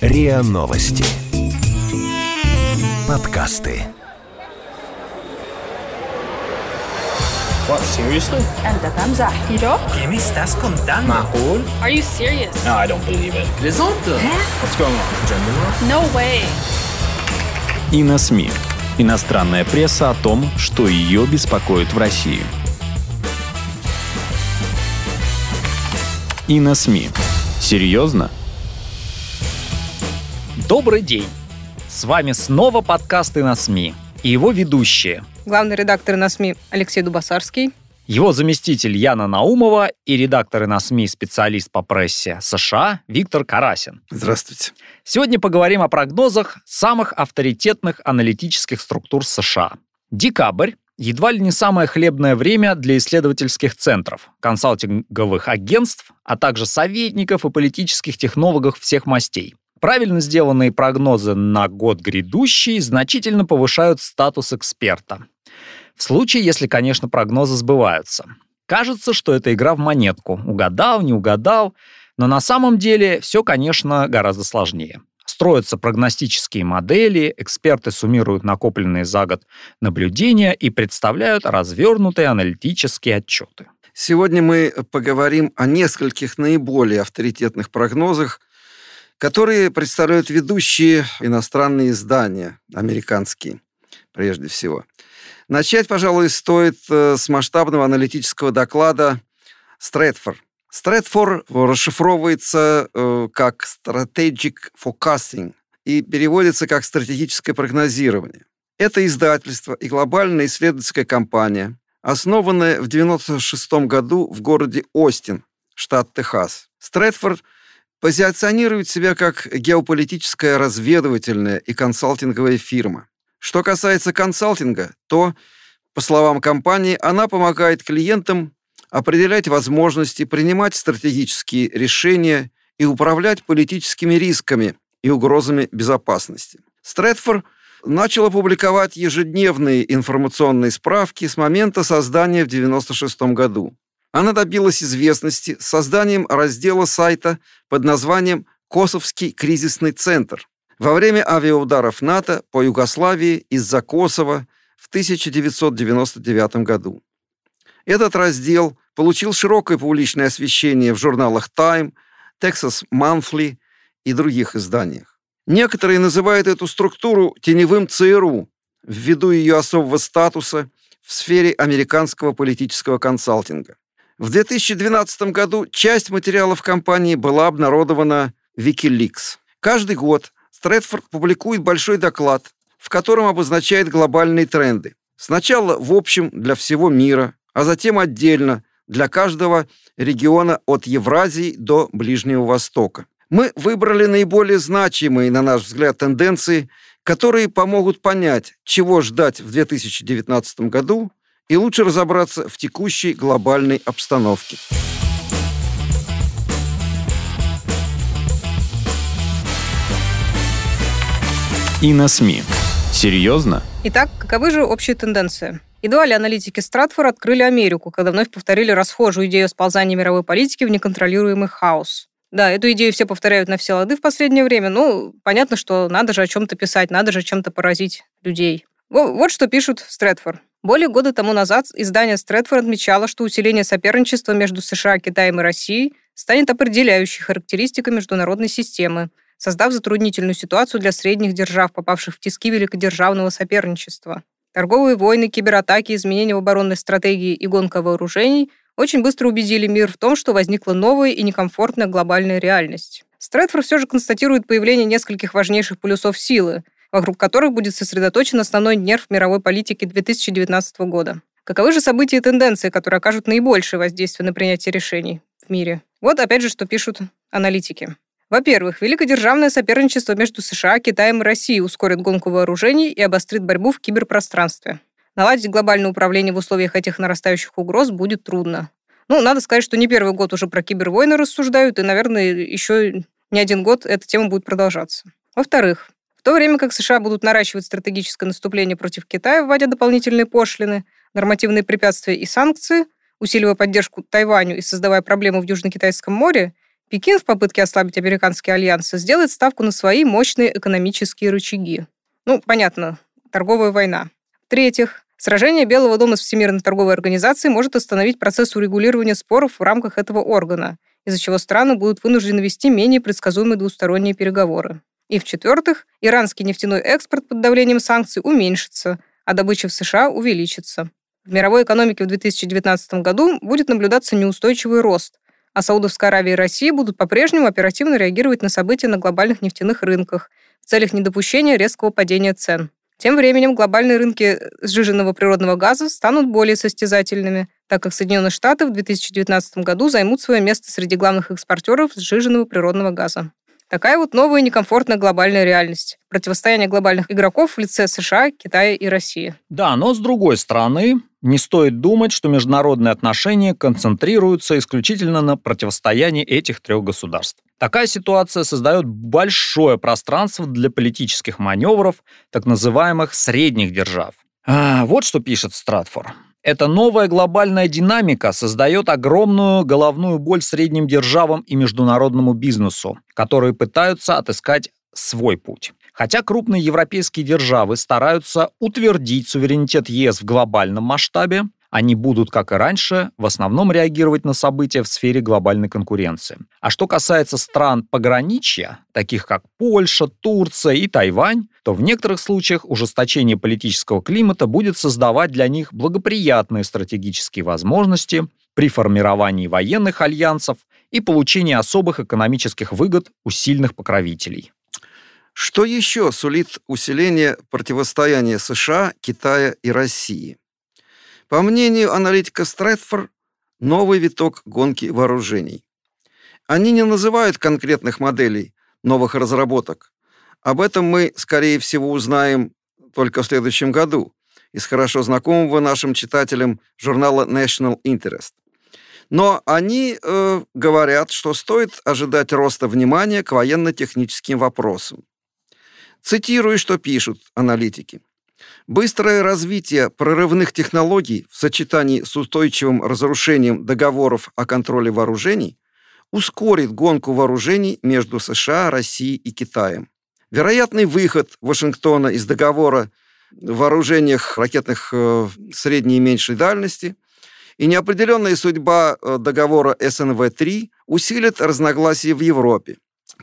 РИА Новости. Подкасты. What, seriously? أنت تمزح ¿Qué ¿Qué me estás contando? معقول? Are you serious? No, I don't believe it. Плезанта? What's going on? Gender war? No way. И на СМИ. Иностранная пресса о том, что ее беспокоит в России. И на СМИ. Серьезно? Добрый день! С вами снова подкасты на СМИ и его ведущие. Главный редактор на СМИ Алексей Дубасарский. Его заместитель Яна Наумова и редакторы на СМИ специалист по прессе США Виктор Карасин. Здравствуйте. Сегодня поговорим о прогнозах самых авторитетных аналитических структур США. Декабрь едва ли не самое хлебное время для исследовательских центров, консалтинговых агентств, а также советников и политических технологов всех мастей. Правильно сделанные прогнозы на год грядущий значительно повышают статус эксперта. В случае, если, конечно, прогнозы сбываются. Кажется, что это игра в монетку. Угадал, не угадал. Но на самом деле все, конечно, гораздо сложнее. Строятся прогностические модели, эксперты суммируют накопленные за год наблюдения и представляют развернутые аналитические отчеты. Сегодня мы поговорим о нескольких наиболее авторитетных прогнозах, которые представляют ведущие иностранные издания, американские прежде всего. Начать, пожалуй, стоит э, с масштабного аналитического доклада Стрэдфор. Стрэдфор расшифровывается э, как Strategic Forecasting и переводится как стратегическое прогнозирование. Это издательство и глобальная исследовательская компания, основанная в 1996 году в городе Остин, штат Техас. Стрэдфорд позиционирует себя как геополитическая разведывательная и консалтинговая фирма. Что касается консалтинга, то, по словам компании, она помогает клиентам определять возможности, принимать стратегические решения и управлять политическими рисками и угрозами безопасности. Стрэдфорд начала публиковать ежедневные информационные справки с момента создания в 1996 году. Она добилась известности созданием раздела сайта под названием «Косовский кризисный центр». Во время авиаударов НАТО по Югославии из-за Косово в 1999 году. Этот раздел получил широкое публичное освещение в журналах Time, Texas Monthly и других изданиях. Некоторые называют эту структуру теневым ЦРУ ввиду ее особого статуса в сфере американского политического консалтинга. В 2012 году часть материалов компании была обнародована Wikileaks. Каждый год Стрэдфорд публикует большой доклад, в котором обозначает глобальные тренды. Сначала в общем для всего мира, а затем отдельно для каждого региона от Евразии до Ближнего Востока. Мы выбрали наиболее значимые, на наш взгляд, тенденции, которые помогут понять, чего ждать в 2019 году и лучше разобраться в текущей глобальной обстановке. И на СМИ. Серьезно? Итак, каковы же общие тенденции? Едва ли аналитики Стратфора открыли Америку, когда вновь повторили расхожую идею сползания мировой политики в неконтролируемый хаос. Да, эту идею все повторяют на все лады в последнее время. Ну, понятно, что надо же о чем-то писать, надо же чем-то поразить людей. Вот что пишут в Стрэдфорд. Более года тому назад издание Стрэдфорд отмечало, что усиление соперничества между США, Китаем и Россией станет определяющей характеристикой международной системы, создав затруднительную ситуацию для средних держав, попавших в тиски великодержавного соперничества. Торговые войны, кибератаки, изменения в оборонной стратегии и гонка вооружений очень быстро убедили мир в том, что возникла новая и некомфортная глобальная реальность. Стрэдфорд все же констатирует появление нескольких важнейших полюсов силы, вокруг которых будет сосредоточен основной нерв мировой политики 2019 года. Каковы же события и тенденции, которые окажут наибольшее воздействие на принятие решений в мире? Вот опять же, что пишут аналитики. Во-первых, великодержавное соперничество между США, Китаем и Россией ускорит гонку вооружений и обострит борьбу в киберпространстве. Наладить глобальное управление в условиях этих нарастающих угроз будет трудно. Ну, надо сказать, что не первый год уже про кибервойны рассуждают, и, наверное, еще не один год эта тема будет продолжаться. Во-вторых, в то время как США будут наращивать стратегическое наступление против Китая, вводя дополнительные пошлины, нормативные препятствия и санкции, усиливая поддержку Тайваню и создавая проблемы в Южно-Китайском море, Пекин в попытке ослабить американские альянсы сделает ставку на свои мощные экономические рычаги. Ну, понятно, торговая война. В-третьих, сражение Белого дома с Всемирной торговой организацией может остановить процесс урегулирования споров в рамках этого органа, из-за чего страны будут вынуждены вести менее предсказуемые двусторонние переговоры. И в-четвертых, иранский нефтяной экспорт под давлением санкций уменьшится, а добыча в США увеличится. В мировой экономике в 2019 году будет наблюдаться неустойчивый рост, а Саудовская Аравия и Россия будут по-прежнему оперативно реагировать на события на глобальных нефтяных рынках в целях недопущения резкого падения цен. Тем временем глобальные рынки сжиженного природного газа станут более состязательными, так как Соединенные Штаты в 2019 году займут свое место среди главных экспортеров сжиженного природного газа. Такая вот новая некомфортная глобальная реальность. Противостояние глобальных игроков в лице США, Китая и России. Да, но с другой стороны, не стоит думать, что международные отношения концентрируются исключительно на противостоянии этих трех государств. Такая ситуация создает большое пространство для политических маневров так называемых средних держав. А, вот что пишет Стратфор. Эта новая глобальная динамика создает огромную головную боль средним державам и международному бизнесу, которые пытаются отыскать свой путь. Хотя крупные европейские державы стараются утвердить суверенитет ЕС в глобальном масштабе, они будут, как и раньше, в основном реагировать на события в сфере глобальной конкуренции. А что касается стран пограничья, таких как Польша, Турция и Тайвань, то в некоторых случаях ужесточение политического климата будет создавать для них благоприятные стратегические возможности при формировании военных альянсов и получении особых экономических выгод у сильных покровителей. Что еще сулит усиление противостояния США, Китая и России? По мнению аналитика Стрэдфор, новый виток гонки вооружений. Они не называют конкретных моделей, новых разработок. Об этом мы, скорее всего, узнаем только в следующем году из хорошо знакомого нашим читателям журнала National Interest. Но они э, говорят, что стоит ожидать роста внимания к военно-техническим вопросам. Цитирую, что пишут аналитики. Быстрое развитие прорывных технологий в сочетании с устойчивым разрушением договоров о контроле вооружений ускорит гонку вооружений между США, Россией и Китаем. Вероятный выход Вашингтона из договора в вооружениях ракетных э, средней и меньшей дальности и неопределенная судьба э, договора СНВ-3 усилит разногласия в Европе,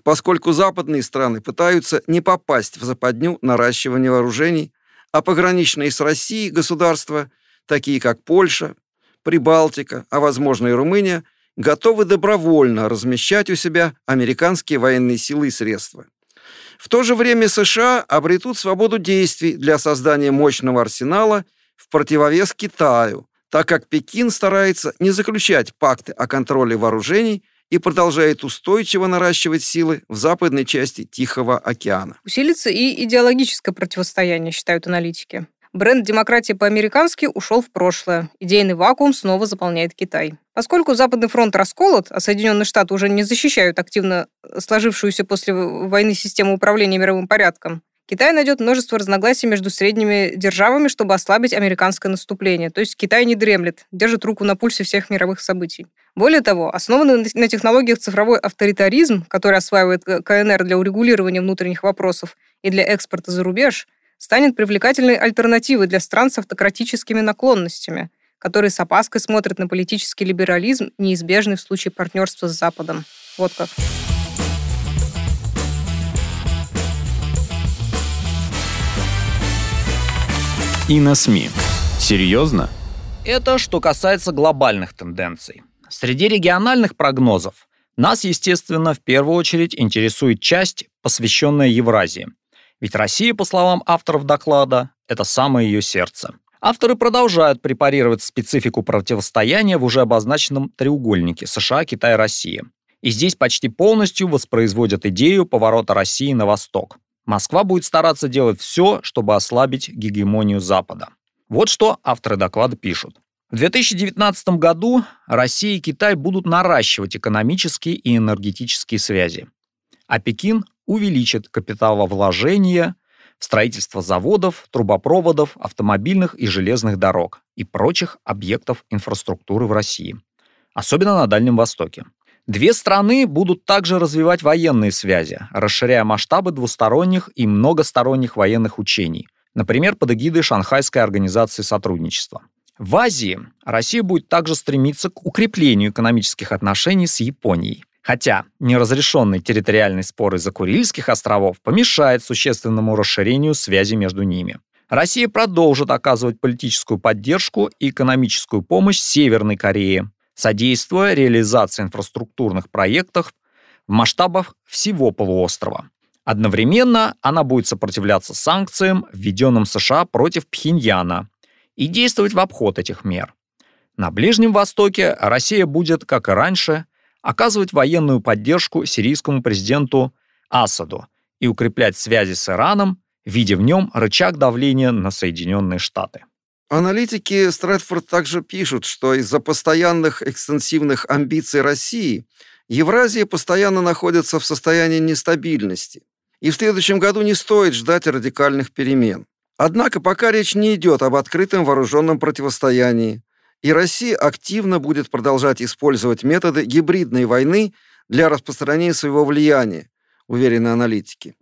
поскольку западные страны пытаются не попасть в западню наращивания вооружений а пограничные с Россией государства, такие как Польша, Прибалтика, а возможно и Румыния, готовы добровольно размещать у себя американские военные силы и средства. В то же время США обретут свободу действий для создания мощного арсенала в противовес Китаю, так как Пекин старается не заключать пакты о контроле вооружений и продолжает устойчиво наращивать силы в западной части Тихого океана. Усилится и идеологическое противостояние, считают аналитики. Бренд «демократия по-американски» ушел в прошлое. Идейный вакуум снова заполняет Китай. Поскольку Западный фронт расколот, а Соединенные Штаты уже не защищают активно сложившуюся после войны систему управления мировым порядком, Китай найдет множество разногласий между средними державами, чтобы ослабить американское наступление. То есть Китай не дремлет, держит руку на пульсе всех мировых событий. Более того, основанный на технологиях цифровой авторитаризм, который осваивает КНР для урегулирования внутренних вопросов и для экспорта за рубеж, станет привлекательной альтернативой для стран с автократическими наклонностями, которые с опаской смотрят на политический либерализм, неизбежный в случае партнерства с Западом. Вот как. И на СМИ. Серьезно? Это что касается глобальных тенденций. Среди региональных прогнозов нас, естественно, в первую очередь интересует часть, посвященная Евразии. Ведь Россия, по словам авторов доклада, это самое ее сердце. Авторы продолжают препарировать специфику противостояния в уже обозначенном треугольнике США, Китай, Россия. И здесь почти полностью воспроизводят идею поворота России на восток. Москва будет стараться делать все, чтобы ослабить гегемонию Запада. Вот что авторы доклада пишут. В 2019 году Россия и Китай будут наращивать экономические и энергетические связи, а Пекин увеличит капиталовложения строительство заводов, трубопроводов, автомобильных и железных дорог и прочих объектов инфраструктуры в России, особенно на Дальнем Востоке. Две страны будут также развивать военные связи, расширяя масштабы двусторонних и многосторонних военных учений, например, под эгидой Шанхайской организации сотрудничества. В Азии Россия будет также стремиться к укреплению экономических отношений с Японией. Хотя неразрешенный территориальный спор из-за Курильских островов помешает существенному расширению связи между ними. Россия продолжит оказывать политическую поддержку и экономическую помощь Северной Корее, содействуя реализации инфраструктурных проектов в масштабах всего полуострова. Одновременно она будет сопротивляться санкциям, введенным США против Пхеньяна, и действовать в обход этих мер. На Ближнем Востоке Россия будет, как и раньше, оказывать военную поддержку сирийскому президенту Асаду и укреплять связи с Ираном, видя в нем рычаг давления на Соединенные Штаты. Аналитики Стрэдфорд также пишут, что из-за постоянных экстенсивных амбиций России Евразия постоянно находится в состоянии нестабильности, и в следующем году не стоит ждать радикальных перемен. Однако пока речь не идет об открытом вооруженном противостоянии, и Россия активно будет продолжать использовать методы гибридной войны для распространения своего влияния, уверены аналитики.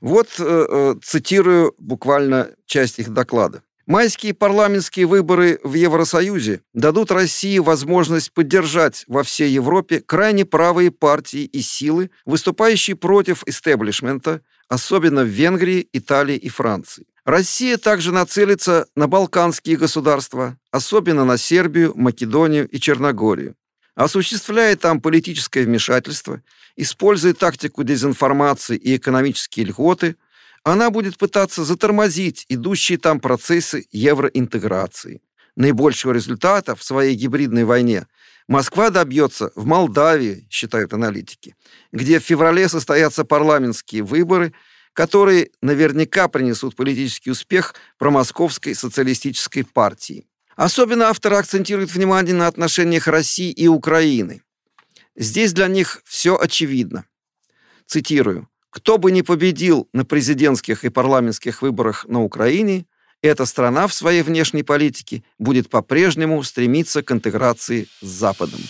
Вот э, э, цитирую буквально часть их доклада. Майские парламентские выборы в Евросоюзе дадут России возможность поддержать во всей Европе крайне правые партии и силы, выступающие против истеблишмента, особенно в Венгрии, Италии и Франции. Россия также нацелится на балканские государства, особенно на Сербию, Македонию и Черногорию. Осуществляя там политическое вмешательство, используя тактику дезинформации и экономические льготы, она будет пытаться затормозить идущие там процессы евроинтеграции. Наибольшего результата в своей гибридной войне Москва добьется в Молдавии, считают аналитики, где в феврале состоятся парламентские выборы – которые наверняка принесут политический успех промосковской социалистической партии. Особенно авторы акцентируют внимание на отношениях России и Украины. Здесь для них все очевидно. Цитирую. «Кто бы ни победил на президентских и парламентских выборах на Украине, эта страна в своей внешней политике будет по-прежнему стремиться к интеграции с Западом».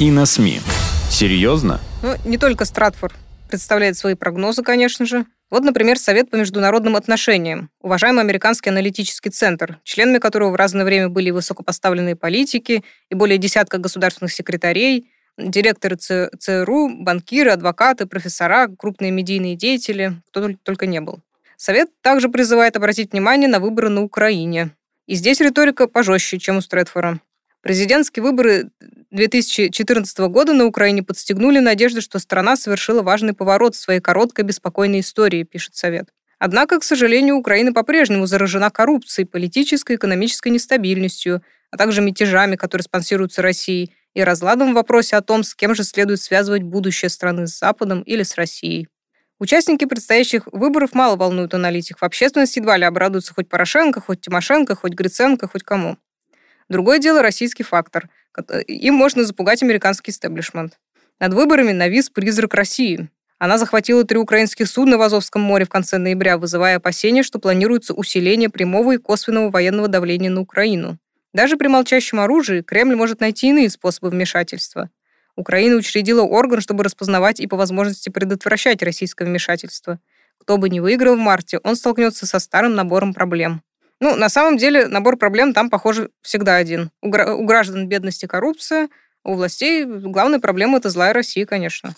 И на СМИ. Серьезно? Ну, не только Стратфорд представляет свои прогнозы, конечно же. Вот, например, Совет по международным отношениям, уважаемый американский аналитический центр, членами которого в разное время были высокопоставленные политики и более десятка государственных секретарей, директоры ЦРУ, банкиры, адвокаты, профессора, крупные медийные деятели, кто только не был. Совет также призывает обратить внимание на выборы на Украине. И здесь риторика пожестче, чем у Стрэдфора. Президентские выборы 2014 года на Украине подстегнули надежды, что страна совершила важный поворот в своей короткой беспокойной истории, пишет Совет. Однако, к сожалению, Украина по-прежнему заражена коррупцией, политической и экономической нестабильностью, а также мятежами, которые спонсируются Россией, и разладом в вопросе о том, с кем же следует связывать будущее страны с Западом или с Россией. Участники предстоящих выборов мало волнуют аналитиков. Общественность едва ли обрадуется хоть Порошенко, хоть Тимошенко, хоть Гриценко, хоть кому. Другое дело российский фактор. Им можно запугать американский истеблишмент. Над выборами навис призрак России. Она захватила три украинских судна в Азовском море в конце ноября, вызывая опасения, что планируется усиление прямого и косвенного военного давления на Украину. Даже при молчащем оружии Кремль может найти иные способы вмешательства. Украина учредила орган, чтобы распознавать и по возможности предотвращать российское вмешательство. Кто бы ни выиграл в марте, он столкнется со старым набором проблем. Ну, на самом деле, набор проблем там, похоже, всегда один. У, гра- у граждан бедность и коррупция, у властей главная проблема – это злая Россия, конечно.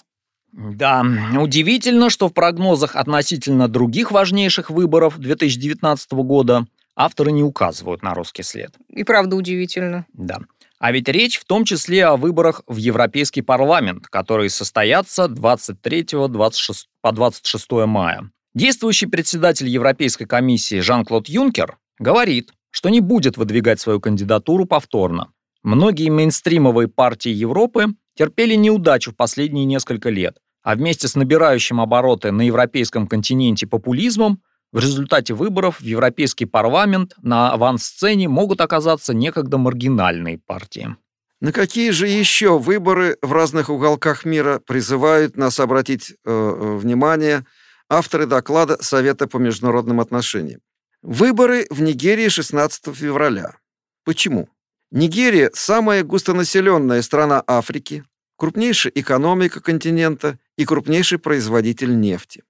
Да, удивительно, что в прогнозах относительно других важнейших выборов 2019 года авторы не указывают на русский след. И правда удивительно. Да. А ведь речь в том числе о выборах в Европейский парламент, которые состоятся 23-26 по 26 мая. Действующий председатель Европейской комиссии Жан-Клод Юнкер Говорит, что не будет выдвигать свою кандидатуру повторно. Многие мейнстримовые партии Европы терпели неудачу в последние несколько лет, а вместе с набирающим обороты на европейском континенте популизмом в результате выборов в Европейский парламент на авансцене могут оказаться некогда маргинальные партии. На какие же еще выборы в разных уголках мира призывают нас обратить э, э внимание авторы доклада Совета по международным отношениям? Выборы в Нигерии 16 февраля. Почему? Нигерия – самая густонаселенная страна Африки, крупнейшая экономика континента и крупнейший производитель нефти.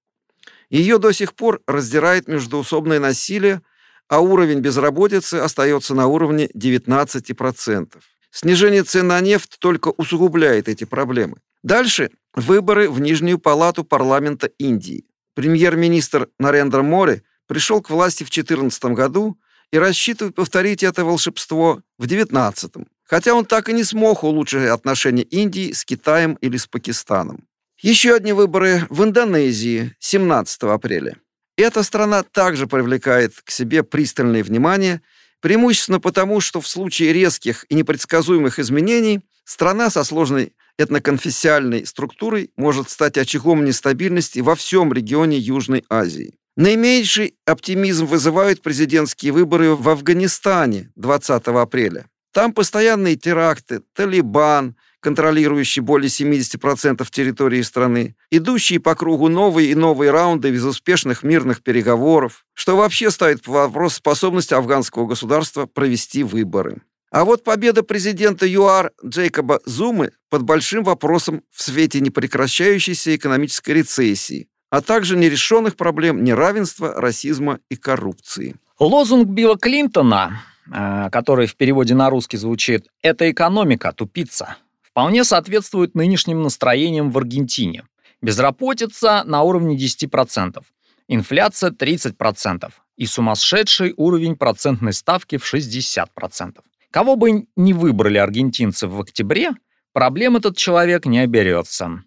Ее до сих пор раздирает междуусобное насилие, а уровень безработицы остается на уровне 19%. Снижение цен на нефть только усугубляет эти проблемы. Дальше выборы в Нижнюю палату парламента Индии. Премьер-министр Нарендра Мори пришел к власти в 2014 году и рассчитывает повторить это волшебство в 2019, хотя он так и не смог улучшить отношения Индии с Китаем или с Пакистаном. Еще одни выборы в Индонезии 17 апреля. Эта страна также привлекает к себе пристальное внимание, преимущественно потому, что в случае резких и непредсказуемых изменений страна со сложной этноконфессиальной структурой может стать очагом нестабильности во всем регионе Южной Азии. Наименьший оптимизм вызывают президентские выборы в Афганистане 20 апреля. Там постоянные теракты, Талибан, контролирующий более 70% территории страны, идущие по кругу новые и новые раунды безуспешных мирных переговоров, что вообще ставит под вопрос способность афганского государства провести выборы. А вот победа президента ЮАР Джейкоба Зумы под большим вопросом в свете непрекращающейся экономической рецессии, а также нерешенных проблем неравенства, расизма и коррупции. Лозунг Билла Клинтона, э, который в переводе на русский звучит «Это экономика, тупица», вполне соответствует нынешним настроениям в Аргентине. Безработица на уровне 10%, инфляция 30% и сумасшедший уровень процентной ставки в 60%. Кого бы ни выбрали аргентинцы в октябре, проблем этот человек не оберется.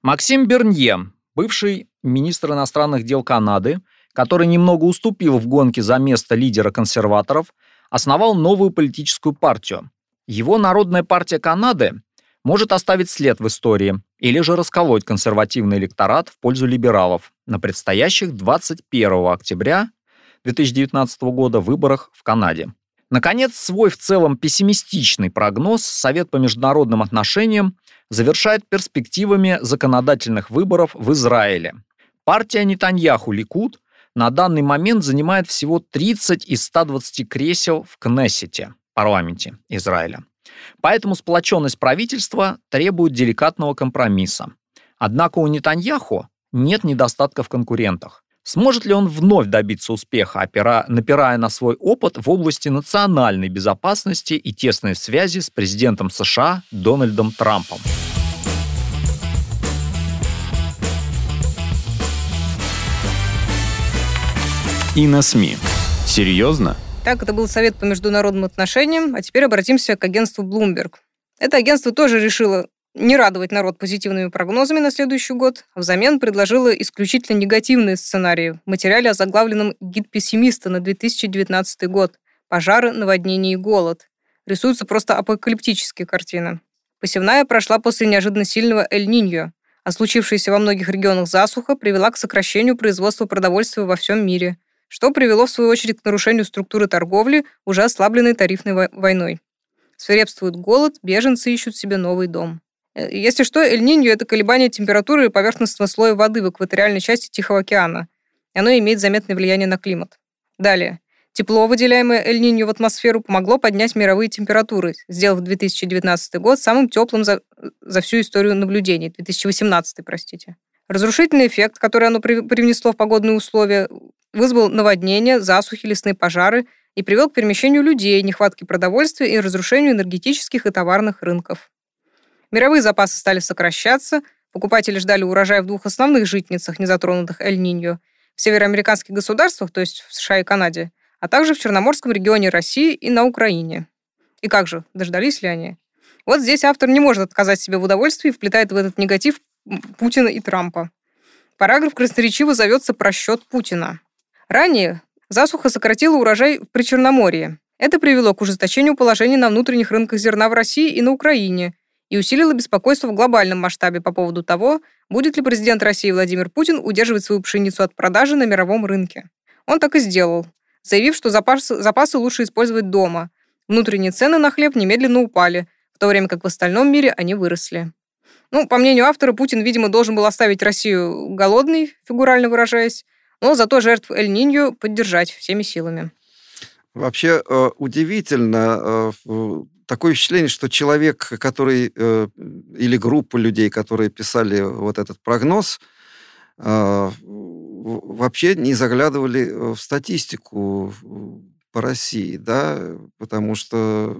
Максим Бернье, бывший министр иностранных дел Канады, который немного уступил в гонке за место лидера консерваторов, основал новую политическую партию. Его Народная партия Канады может оставить след в истории или же расколоть консервативный электорат в пользу либералов на предстоящих 21 октября 2019 года выборах в Канаде. Наконец, свой в целом пессимистичный прогноз Совет по международным отношениям завершает перспективами законодательных выборов в Израиле. Партия Нетаньяху Ликуд на данный момент занимает всего 30 из 120 кресел в Кнессете, парламенте Израиля. Поэтому сплоченность правительства требует деликатного компромисса. Однако у Нетаньяху нет недостатков в конкурентах. Сможет ли он вновь добиться успеха, опира, напирая на свой опыт в области национальной безопасности и тесной связи с президентом США Дональдом Трампом? И на СМИ. Серьезно? Так, это был Совет по международным отношениям, а теперь обратимся к агентству Bloomberg. Это агентство тоже решило не радовать народ позитивными прогнозами на следующий год, а взамен предложила исключительно негативные сценарии в материале, озаглавленном «Гид пессимиста на 2019 год. Пожары, наводнения и голод». Рисуются просто апокалиптические картины. Посевная прошла после неожиданно сильного Эль-Ниньо, а случившаяся во многих регионах засуха привела к сокращению производства продовольствия во всем мире, что привело, в свою очередь, к нарушению структуры торговли, уже ослабленной тарифной войной. Свирепствует голод, беженцы ищут себе новый дом. Э, если что, Эль-Ниньо – это колебание температуры поверхностного слоя воды в экваториальной части Тихого океана. И оно имеет заметное влияние на климат. Далее. Тепло, выделяемое Эль-Ниньо в атмосферу, помогло поднять мировые температуры, сделав 2019 год самым теплым за, за всю историю наблюдений. 2018, простите. Разрушительный эффект, который оно привнесло в погодные условия, вызвал наводнения, засухи, лесные пожары и привел к перемещению людей, нехватке продовольствия и разрушению энергетических и товарных рынков. Мировые запасы стали сокращаться, покупатели ждали урожая в двух основных житницах, не затронутых Эль-Ниньо, в североамериканских государствах, то есть в США и Канаде, а также в Черноморском регионе России и на Украине. И как же, дождались ли они? Вот здесь автор не может отказать себе в удовольствии и вплетает в этот негатив Путина и Трампа. Параграф красноречиво зовется «Просчет Путина». Ранее засуха сократила урожай в Причерноморье. Это привело к ужесточению положения на внутренних рынках зерна в России и на Украине – и усилила беспокойство в глобальном масштабе по поводу того, будет ли президент России Владимир Путин удерживать свою пшеницу от продажи на мировом рынке. Он так и сделал, заявив, что запасы, запасы лучше использовать дома. Внутренние цены на хлеб немедленно упали, в то время как в остальном мире они выросли. Ну, по мнению автора, Путин, видимо, должен был оставить Россию голодной, фигурально выражаясь, но зато жертв Эль-Нинью поддержать всеми силами. Вообще э, удивительно, э, такое впечатление, что человек, который, э, или группа людей, которые писали вот этот прогноз, вообще не заглядывали в статистику по России, да, потому что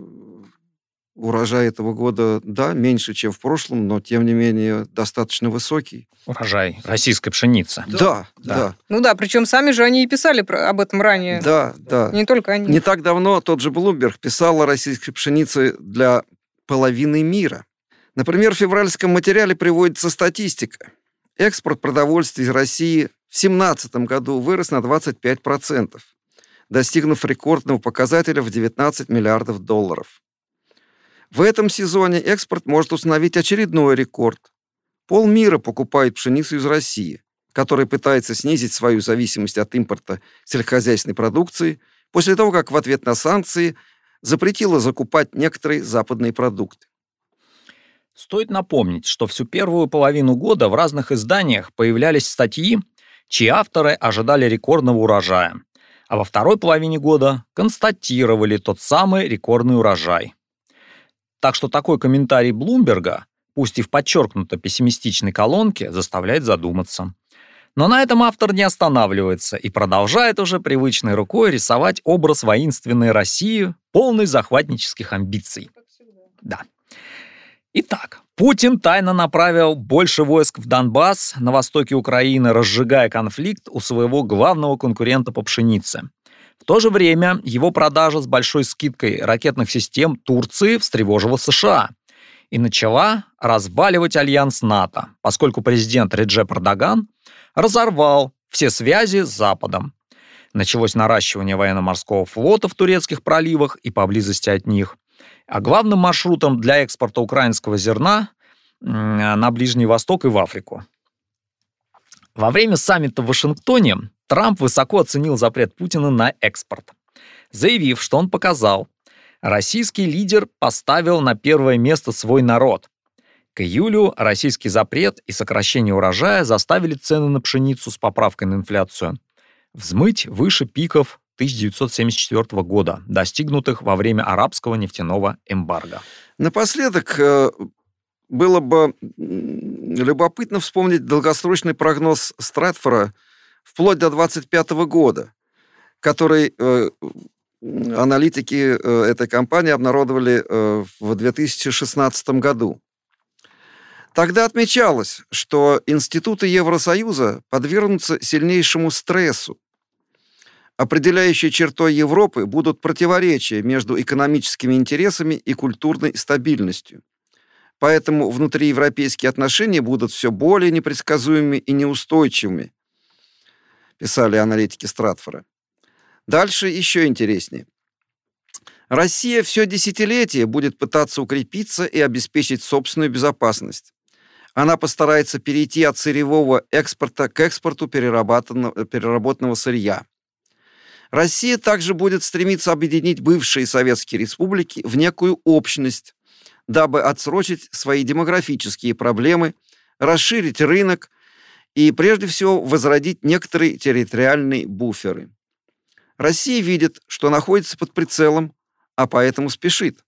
урожай этого года, да, меньше, чем в прошлом, но, тем не менее, достаточно высокий. Урожай российской пшеницы. Да, да. да. Ну да, причем сами же они и писали про, об этом ранее. Да, да. Не только они. Не так давно тот же Блумберг писал о российской пшенице для половины мира. Например, в февральском материале приводится статистика. Экспорт продовольствия из России в 2017 году вырос на 25%, достигнув рекордного показателя в 19 миллиардов долларов. В этом сезоне экспорт может установить очередной рекорд. Полмира покупает пшеницу из России, которая пытается снизить свою зависимость от импорта сельскохозяйственной продукции после того, как в ответ на санкции запретила закупать некоторые западные продукты. Стоит напомнить, что всю первую половину года в разных изданиях появлялись статьи, чьи авторы ожидали рекордного урожая, а во второй половине года констатировали тот самый рекордный урожай. Так что такой комментарий Блумберга, пусть и в подчеркнуто пессимистичной колонке, заставляет задуматься. Но на этом автор не останавливается и продолжает уже привычной рукой рисовать образ воинственной России, полной захватнических амбиций. Да. Итак, Путин тайно направил больше войск в Донбасс на востоке Украины, разжигая конфликт у своего главного конкурента по пшенице. В то же время его продажа с большой скидкой ракетных систем Турции встревожила США и начала разваливать альянс НАТО, поскольку президент Реджеп Эрдоган разорвал все связи с Западом. Началось наращивание военно-морского флота в турецких проливах и поблизости от них. А главным маршрутом для экспорта украинского зерна на Ближний Восток и в Африку. Во время саммита в Вашингтоне Трамп высоко оценил запрет Путина на экспорт, заявив, что он показал, российский лидер поставил на первое место свой народ. К июлю российский запрет и сокращение урожая заставили цены на пшеницу с поправкой на инфляцию взмыть выше пиков 1974 года, достигнутых во время арабского нефтяного эмбарго. Напоследок э, было бы любопытно вспомнить долгосрочный прогноз Стратфора вплоть до 2025 года, который э, аналитики э, этой компании обнародовали э, в 2016 году. Тогда отмечалось, что институты Евросоюза подвергнутся сильнейшему стрессу. Определяющей чертой Европы будут противоречия между экономическими интересами и культурной стабильностью. Поэтому внутриевропейские отношения будут все более непредсказуемыми и неустойчивыми, писали аналитики Стратфора. Дальше еще интереснее. Россия все десятилетие будет пытаться укрепиться и обеспечить собственную безопасность. Она постарается перейти от сырьевого экспорта к экспорту переработанного сырья. Россия также будет стремиться объединить бывшие советские республики в некую общность, дабы отсрочить свои демографические проблемы, расширить рынок и, прежде всего, возродить некоторые территориальные буферы. Россия видит, что находится под прицелом, а поэтому спешит.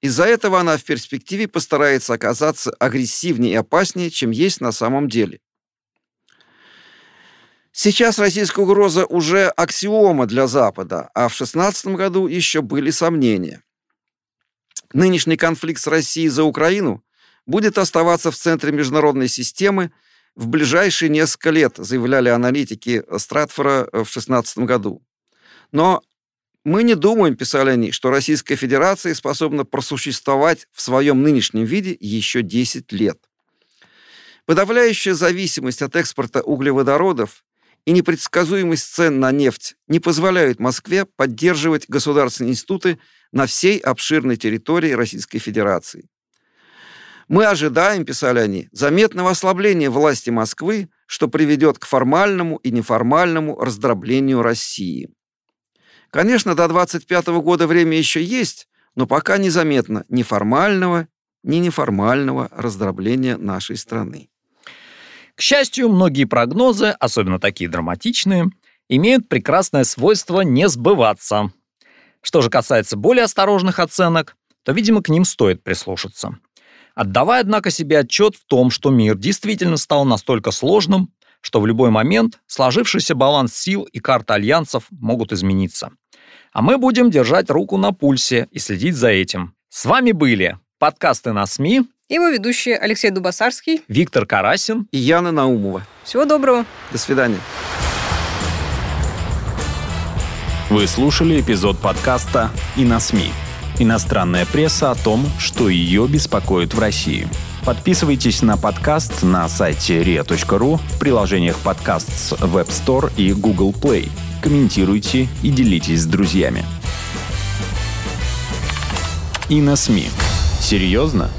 Из-за этого она в перспективе постарается оказаться агрессивнее и опаснее, чем есть на самом деле. Сейчас российская угроза уже аксиома для Запада, а в 2016 году еще были сомнения. Нынешний конфликт с Россией за Украину будет оставаться в центре международной системы в ближайшие несколько лет, заявляли аналитики Стратфора в 2016 году. Но мы не думаем, писали они, что Российская Федерация способна просуществовать в своем нынешнем виде еще 10 лет. Подавляющая зависимость от экспорта углеводородов и непредсказуемость цен на нефть не позволяют Москве поддерживать государственные институты на всей обширной территории Российской Федерации. Мы ожидаем, писали они, заметного ослабления власти Москвы, что приведет к формальному и неформальному раздроблению России. Конечно, до 25 года время еще есть, но пока незаметно ни формального, ни неформального раздробления нашей страны. К счастью, многие прогнозы, особенно такие драматичные, имеют прекрасное свойство не сбываться. Что же касается более осторожных оценок, то, видимо, к ним стоит прислушаться. Отдавая, однако, себе отчет в том, что мир действительно стал настолько сложным, что в любой момент сложившийся баланс сил и карта альянсов могут измениться. А мы будем держать руку на пульсе и следить за этим. С вами были подкасты на СМИ. Его ведущие Алексей Дубасарский. Виктор Карасин. И Яна Наумова. Всего доброго. До свидания. Вы слушали эпизод подкаста «И на СМИ». Иностранная пресса о том, что ее беспокоит в России. Подписывайтесь на подкаст на сайте ria.ru в приложениях подкаст с Web Store и Google Play. Комментируйте и делитесь с друзьями. И на СМИ. Серьезно?